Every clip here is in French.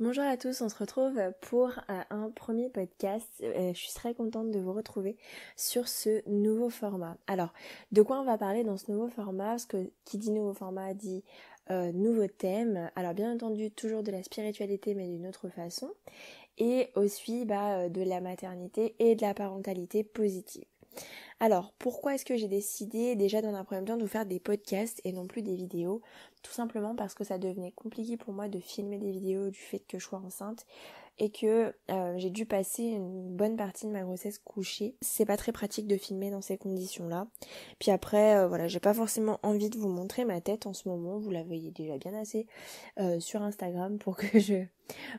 Bonjour à tous, on se retrouve pour euh, un premier podcast. Euh, je suis très contente de vous retrouver sur ce nouveau format. Alors, de quoi on va parler dans ce nouveau format? Parce que qui dit nouveau format dit euh, nouveau thème. Alors, bien entendu, toujours de la spiritualité, mais d'une autre façon. Et aussi bah, de la maternité et de la parentalité positive. Alors, pourquoi est-ce que j'ai décidé déjà dans un premier temps de vous faire des podcasts et non plus des vidéos? Tout simplement parce que ça devenait compliqué pour moi de filmer des vidéos du fait que je sois enceinte et que euh, j'ai dû passer une bonne partie de ma grossesse couchée. C'est pas très pratique de filmer dans ces conditions-là. Puis après, euh, voilà, j'ai pas forcément envie de vous montrer ma tête en ce moment. Vous la voyez déjà bien assez euh, sur Instagram pour que je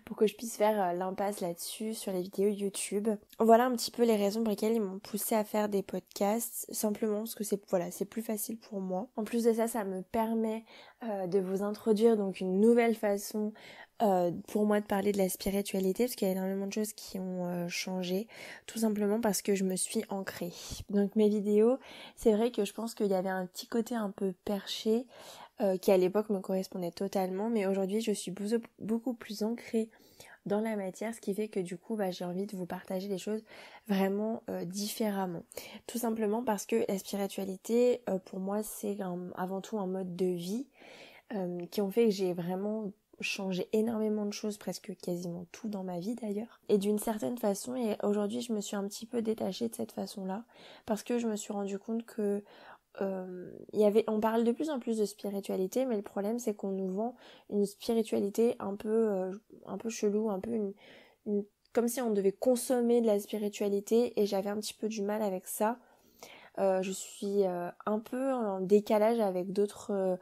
pour que je puisse faire l'impasse là-dessus sur les vidéos YouTube. Voilà un petit peu les raisons pour lesquelles ils m'ont poussé à faire des podcasts, simplement parce que c'est voilà, c'est plus facile pour moi. En plus de ça, ça me permet de vous introduire donc une nouvelle façon euh, pour moi de parler de la spiritualité parce qu'il y a énormément de choses qui ont euh, changé tout simplement parce que je me suis ancrée. Donc mes vidéos, c'est vrai que je pense qu'il y avait un petit côté un peu perché euh, qui à l'époque me correspondait totalement mais aujourd'hui je suis beaucoup plus ancrée dans la matière, ce qui fait que du coup bah, j'ai envie de vous partager les choses vraiment différemment. Tout simplement parce que la spiritualité pour moi c'est avant tout un mode de vie qui ont fait que j'ai vraiment changé énormément de choses, presque quasiment tout dans ma vie d'ailleurs. Et d'une certaine façon, et aujourd'hui je me suis un petit peu détachée de cette façon-là, parce que je me suis rendu compte que euh, on parle de plus en plus de spiritualité, mais le problème c'est qu'on nous vend une spiritualité un peu, euh, un peu chelou, un peu comme si on devait consommer de la spiritualité, et j'avais un petit peu du mal avec ça. Euh, je suis un peu en décalage avec d'autres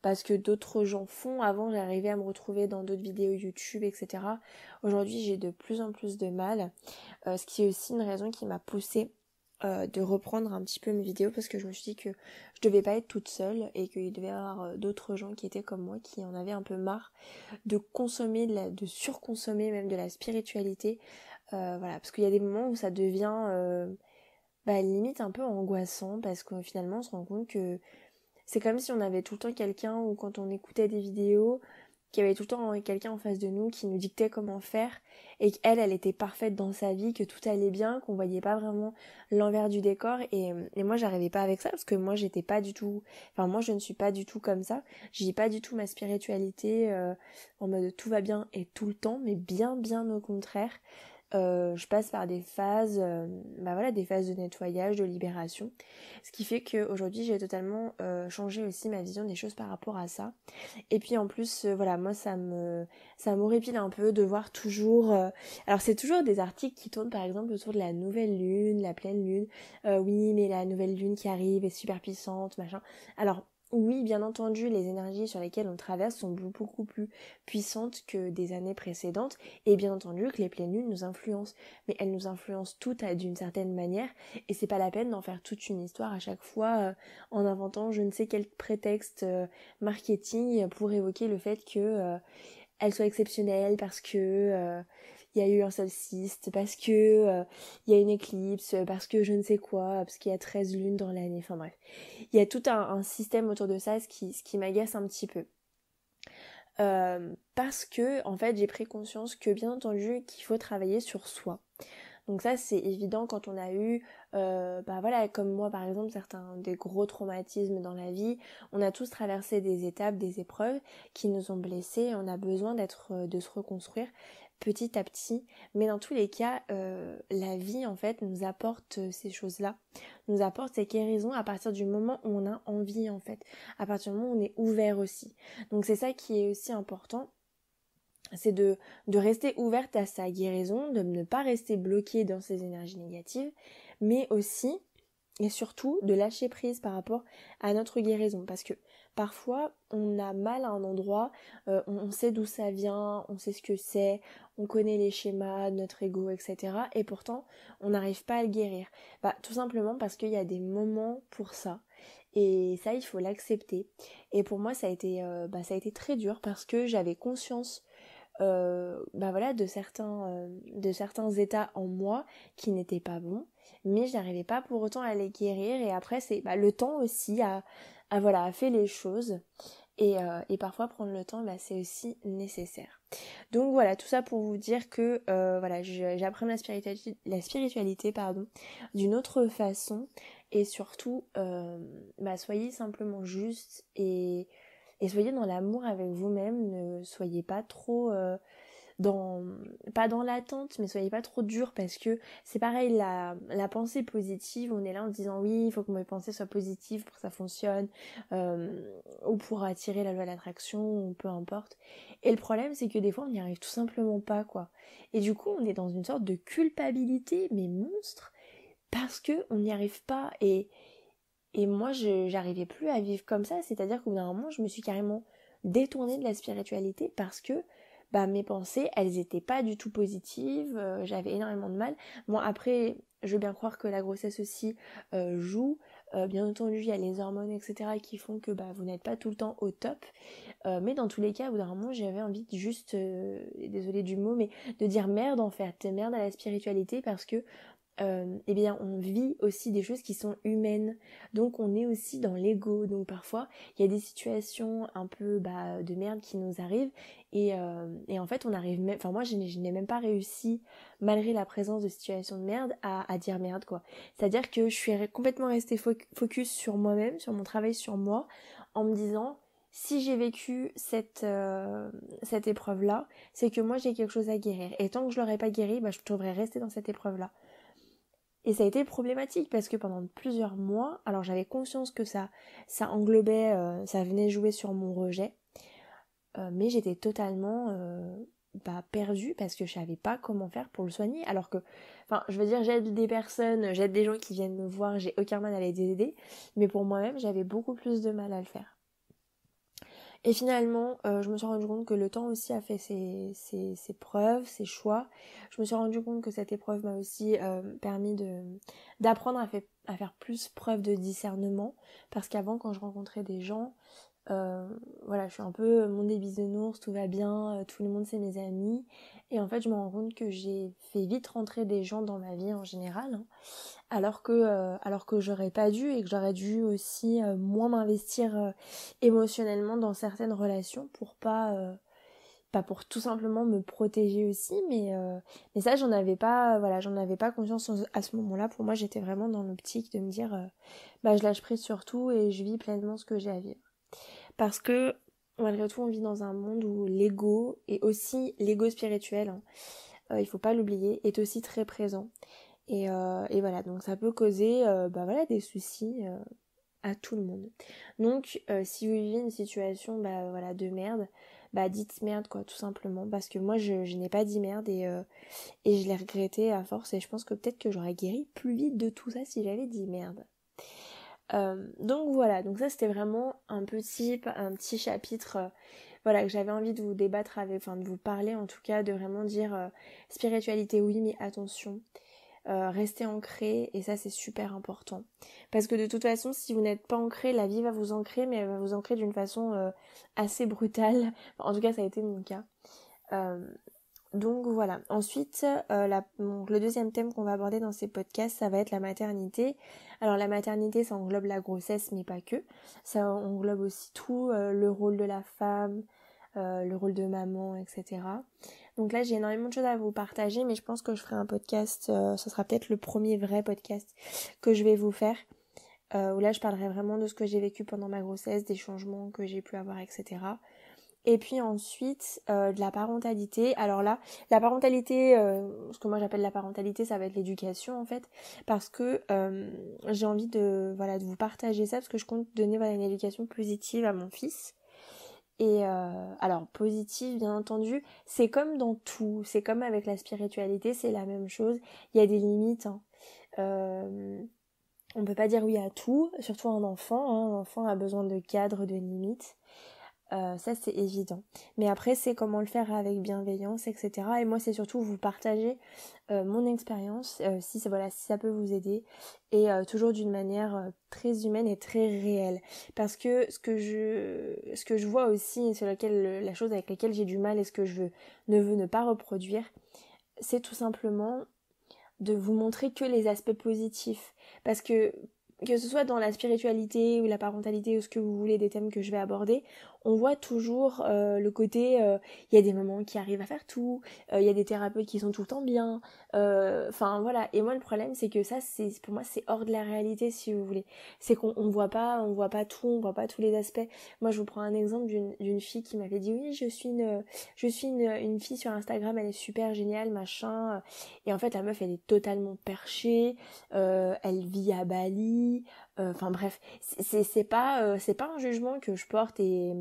parce que d'autres gens font. Avant, j'arrivais à me retrouver dans d'autres vidéos YouTube, etc. Aujourd'hui, j'ai de plus en plus de mal, ce qui est aussi une raison qui m'a poussée euh, de reprendre un petit peu mes vidéos parce que je me suis dit que je devais pas être toute seule et qu'il devait y avoir euh, d'autres gens qui étaient comme moi qui en avaient un peu marre de consommer, de, surconsommer même de la spiritualité. voilà, parce qu'il y a des moments où ça devient bah, limite un peu angoissant parce que finalement on se rend compte que c'est comme si on avait tout le temps quelqu'un ou quand on écoutait des vidéos, qu'il y avait tout le temps quelqu'un en face de nous qui nous dictait comment faire et qu'elle, elle était parfaite dans sa vie, que tout allait bien, qu'on voyait pas vraiment l'envers du décor et, et moi j'arrivais pas avec ça parce que moi j'étais pas du tout, enfin moi je ne suis pas du tout comme ça, j'ai pas du tout ma spiritualité euh, en mode tout va bien et tout le temps, mais bien bien au contraire. Euh, je passe par des phases, euh, bah voilà, des phases de nettoyage, de libération. Ce qui fait qu'aujourd'hui j'ai totalement euh, changé aussi ma vision des choses par rapport à ça. Et puis en plus, voilà, moi ça me ça m'horripile un peu de voir toujours. alors c'est toujours des articles qui tournent par exemple autour de la nouvelle lune, la pleine lune. oui, mais la nouvelle lune qui arrive est super puissante, machin. Alors oui, bien entendu, les énergies sur lesquelles on traverse sont beaucoup plus puissantes que des années précédentes, et bien entendu que les pleines lunes nous influencent, mais elles nous influencent toutes d'une certaine manière, et c'est pas la peine d'en faire toute une histoire à chaque fois euh, en inventant je ne sais quel prétexte euh, marketing pour évoquer le fait que euh, elle soit exceptionnelle parce que il y a eu un solstice, parce que euh, il y a une éclipse, parce que je ne sais quoi, parce qu'il y a 13 lunes dans l'année, enfin bref. Il y a tout un, système autour de ça, ce qui, ce qui m'agace un petit peu. Euh, parce que en fait j'ai pris conscience que bien entendu qu'il faut travailler sur soi. Donc ça c'est évident quand on a eu, euh, bah voilà, comme moi par exemple, certains des gros traumatismes dans la vie, on a tous traversé des étapes, des épreuves qui nous ont blessés, on a besoin d'être, de se reconstruire petit à petit. Mais dans tous les cas, euh, la vie en fait nous apporte euh, ces choses-là, nous apporte ces guérisons à partir du moment où on a envie en fait, à partir du moment où on est ouvert aussi. Donc c'est ça qui est aussi important. C'est de, de rester ouverte à sa guérison, de ne pas rester bloqué dans ces énergies négatives, mais aussi et surtout de lâcher prise par rapport à notre guérison parce que parfois on a mal à un endroit, euh, on, sait d'où ça vient, on sait ce que c'est, on connaît les schémas, notre ego, etc. Et pourtant on n'arrive pas à le guérir. Bah, tout simplement parce qu'il y a des moments pour ça. Et ça, il faut l'accepter. Et pour moi, ça a été, euh, bah, ça a été très dur parce que j'avais conscience euh, bah voilà de certains de certains états en moi qui n'étaient pas bons mais j'arrivais pas pour autant à les guérir et après c'est bah, le temps aussi à, à voilà fait les choses Et, euh, et parfois prendre le temps, bah, c'est aussi nécessaire. Donc voilà, tout ça pour vous dire que euh, voilà, j'apprends la spiritualité, pardon, d'une autre façon. Et surtout, euh, bah, soyez simplement juste et soyez dans l'amour avec vous-même. Ne soyez pas trop pas dans l'attente mais soyez pas trop dur parce que c'est pareil la, la pensée positive on est là en disant oui il faut que mes pensées soient positives pour ça fonctionne euh, ou pour attirer la loi d'attraction ou peu importe. Et le problème c'est que des fois on n'y arrive tout simplement pas quoi. Et du coup on est dans une sorte de culpabilité mais monstre parce que on n'y arrive pas. Et et moi j'arrivais plus à vivre comme ça. C'est à dire qu'au bout d'un moment je me suis carrément détournée de la spiritualité parce que bah, mes pensées, elles étaient pas du tout positives, euh, j'avais énormément de mal. Bon, après, je veux bien croire que la grossesse aussi euh, joue. Euh, bien entendu, il y a les hormones, etc. qui font que bah, vous n'êtes pas tout le temps au top. mais dans tous les cas, au bout d'un moment, j'avais envie de juste, désolé du mot, mais de dire merde en fait, merde à la spiritualité parce que euh, eh bien on vit aussi des choses qui sont humaines. Donc on est aussi dans l'ego. Donc parfois il y a des situations un peu bah, de merde qui nous arrivent. Et, euh, et en fait on arrive même enfin moi je n'ai même pas réussi malgré la présence de situations de merde à, à dire merde quoi. C'est à dire que je suis complètement restée focus sur moi-même sur mon travail sur moi en me disant si j'ai vécu cette, euh, cette épreuve là c'est que moi j'ai quelque chose à guérir. Et tant que je l'aurais pas guéri bah, je devrais rester dans cette épreuve là et ça a été problématique parce que pendant plusieurs mois, alors j'avais conscience que ça, ça englobait, euh, ça venait jouer sur mon rejet, euh, mais j'étais totalement euh, bah, perdue parce que je savais pas comment faire pour le soigner. Alors que, enfin, je veux dire, j'aide des personnes, j'aide des gens qui viennent me voir, j'ai aucun mal à les aider, mais pour moi-même, j'avais beaucoup plus de mal à le faire. Et finalement, euh, je me suis rendu compte que le temps aussi a fait ses, ses, ses, preuves, ses choix. Je me suis rendu compte que cette épreuve m'a aussi euh, permis de d'apprendre à, à, faire plus preuve de discernement. Parce qu'avant, quand je rencontrais des gens, euh, voilà, je suis un peu mon des bisounours, tout va bien, euh, tout le monde c'est mes amis. Et en fait, je me rends compte que j'ai fait vite rentrer des gens dans ma vie en général, hein, alors que euh, alors que j'aurais pas dû et que j'aurais dû aussi moins m'investir émotionnellement dans certaines relations pour pas pas pour tout simplement me protéger aussi, mais mais ça j'en avais pas voilà j'en avais pas conscience à ce moment-là. Pour moi, j'étais vraiment dans l'optique de me dire bah je lâche prise sur tout et je vis pleinement ce que j'ai à vivre. Parce que malgré tout, on vit dans un monde où l'ego, et aussi l'ego spirituel, hein, euh, il faut pas l'oublier, est aussi très présent. Et, euh, voilà, donc ça peut causer euh, bah des soucis à tout le monde. Donc si vous vivez une situation bah, de merde, bah dites merde quoi tout simplement parce que moi je, je n'ai pas dit merde et, et je l'ai regretté à force et je pense que peut-être que j'aurais guéri plus vite de tout ça si j'avais dit merde. Euh, donc voilà, donc ça c'était vraiment un petit, un petit chapitre euh, voilà que j'avais envie de vous débattre avec, enfin de vous parler en tout cas, de vraiment dire euh, spiritualité oui mais attention, restez ancré et ça c'est super important. Parce que de toute façon si vous n'êtes pas ancré, la vie va vous ancrer mais elle va vous ancrer d'une façon assez brutale. en tout cas ça a été mon cas. Donc voilà. Ensuite, euh, le deuxième thème qu'on va aborder dans ces podcasts, ça va être la maternité. Alors la maternité, ça englobe la grossesse, mais pas que. Ça englobe aussi tout euh, le rôle de la femme, euh, le rôle de maman, etc. Donc là, j'ai énormément de choses à vous partager, mais je pense que je ferai un podcast. ce sera peut-être le premier vrai podcast que je vais vous faire. où là, je parlerai vraiment de ce que j'ai vécu pendant ma grossesse, des changements que j'ai pu avoir, etc. Et puis ensuite, euh, de la parentalité. Alors là, la parentalité, euh, ce que moi j'appelle la parentalité, ça va être l'éducation en fait, parce que euh, j'ai envie de voilà de vous partager ça, parce que je compte donner voilà une éducation positive à mon fils. Et alors positive, bien entendu, c'est comme dans tout, c'est comme avec la spiritualité, c'est la même chose. Il y a des limites. Hein. on peut pas dire oui à tout, surtout un enfant. Hein. Un enfant a besoin de cadres, de limites. Euh, ça c'est évident. Mais après c'est comment le faire avec bienveillance, etc. Et moi c'est surtout vous partager euh, mon expérience, euh, si, ça peut vous aider, et toujours d'une manière très humaine et très réelle. Parce que ce que je, vois aussi, et sur laquelle, la chose avec laquelle j'ai du mal et ce que je ne veux ne pas reproduire, c'est tout simplement de vous montrer que les aspects positifs. Parce que que ce soit dans la spiritualité ou la parentalité ou ce que vous voulez des thèmes que je vais aborder, on voit toujours euh, le côté, il y a des mamans qui arrivent à faire tout, il y a des thérapeutes qui sont tout le temps bien, enfin voilà. Et moi le problème c'est que ça, c'est pour moi c'est hors de la réalité si vous voulez. C'est qu'on on voit pas, on voit pas tout, on voit pas tous les aspects. Moi je vous prends un exemple d'une fille qui m'avait dit oui je suis une, je suis une, une fille sur Instagram, elle est super géniale machin. Et en fait la meuf elle est totalement perchée, elle vit à Bali. Euh, enfin bref, c'est pas euh, c'est pas un jugement que je porte et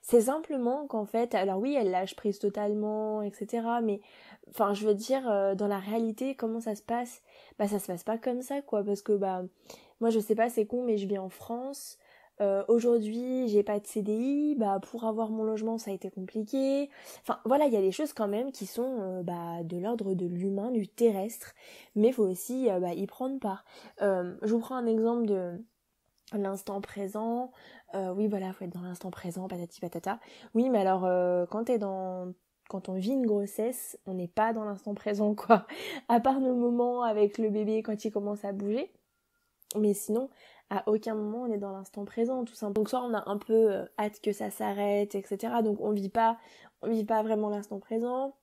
c'est simplement qu'en fait, alors oui, elle lâche prise totalement, etc. Mais enfin, je veux dire, euh, dans la réalité, comment ça se passe? Bah ça se passe pas comme ça, quoi, parce que bah moi je sais pas, c'est con, mais je vis en France. Euh, aujourd'hui, j'ai pas de CDI, bah pour avoir mon logement, ça a été compliqué. Enfin voilà, il y a des choses quand même qui sont euh, bah, de l'ordre de l'humain, du terrestre, mais faut aussi euh, bah, y prendre part. je vous prends un exemple de l'instant présent. oui voilà, faut être dans l'instant présent, patati patata. Oui, mais alors quand t'es dans quand on vit une grossesse, on n'est pas dans l'instant présent, quoi. À part nos moments avec le bébé quand il commence à bouger. Mais sinon, à aucun moment on est dans l'instant présent tout simplement. Donc soit on a un peu euh, hâte que ça s'arrête, etc. Donc on vit pas, on vit pas vraiment l'instant présent.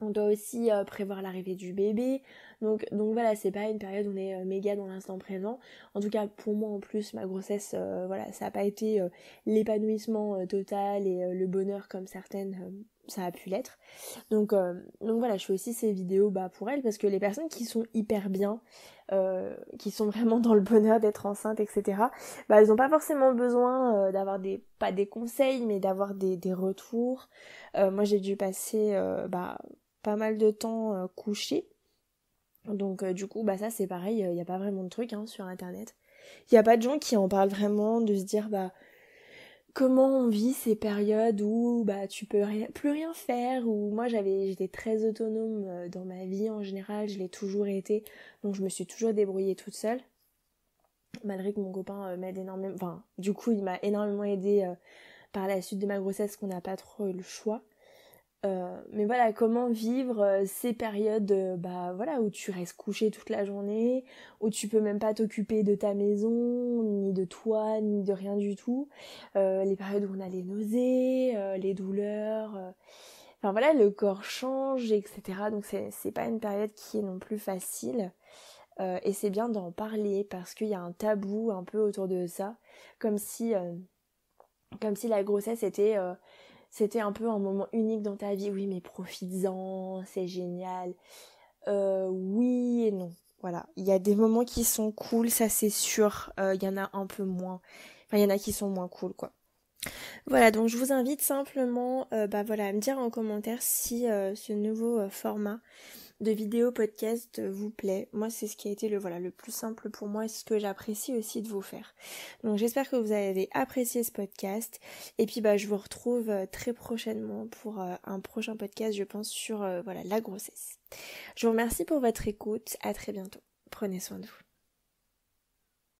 On doit aussi euh, prévoir l'arrivée du bébé. Donc, donc voilà, c'est pas une période où on est euh, méga dans l'instant présent. En tout cas, pour moi en plus, ma grossesse, voilà, ça n'a pas été l'épanouissement total et le bonheur comme certaines ça a pu l'être. Donc, donc voilà, je fais aussi ces vidéos bah, pour elles parce que les personnes qui sont hyper bien, euh, qui sont vraiment dans le bonheur d'être enceinte, etc. Bah, elles n'ont pas forcément besoin euh, d'avoir des, pas des conseils, mais d'avoir des, retours. Euh, moi, j'ai dû passer bah, pas mal de temps couché. Donc, du coup, bah ça, c'est pareil, il n'y a pas vraiment de truc hein, sur Internet. Il n'y a pas de gens qui en parlent vraiment, de se dire, bah, comment on vit ces périodes où bah tu peux plus rien faire où moi j'avais j'étais très autonome euh, dans ma vie en général je l'ai toujours été donc je me suis toujours débrouillée toute seule. Malgré que mon copain euh, m'aide énormément enfin du coup il m'a énormément aidé euh, par la suite de ma grossesse qu'on n'a pas trop eu le choix euh, mais voilà, comment vivre euh, ces périodes euh, bah, voilà, où tu restes couché toute la journée, où tu peux même pas t'occuper de ta maison, ni de toi, ni de rien du tout. les périodes où on a les nausées, les douleurs. Enfin voilà, le corps change, etc. Donc c'est, pas une période qui est non plus facile. et c'est bien d'en parler parce qu'il y a un tabou un peu autour de ça. Comme si, comme si la grossesse était c'était un peu un moment unique dans ta vie. Oui, mais profites-en, c'est génial. Euh, oui et non. Voilà, il y a des moments qui sont cool, ça c'est sûr. Euh, il y en a un peu moins. Enfin, il y en a qui sont moins cool, quoi. Voilà, donc je vous invite simplement, euh, bah à me dire en commentaire si ce nouveau format de vidéo podcast vous plaît. Moi, c'est ce qui a été le voilà le plus simple pour moi et ce que j'apprécie aussi de vous faire. Donc j'espère que vous avez apprécié ce podcast et puis bah je vous retrouve euh, très prochainement pour euh, un prochain podcast, je pense sur euh, voilà la grossesse. Je vous remercie pour votre écoute. À très bientôt. Prenez soin de vous.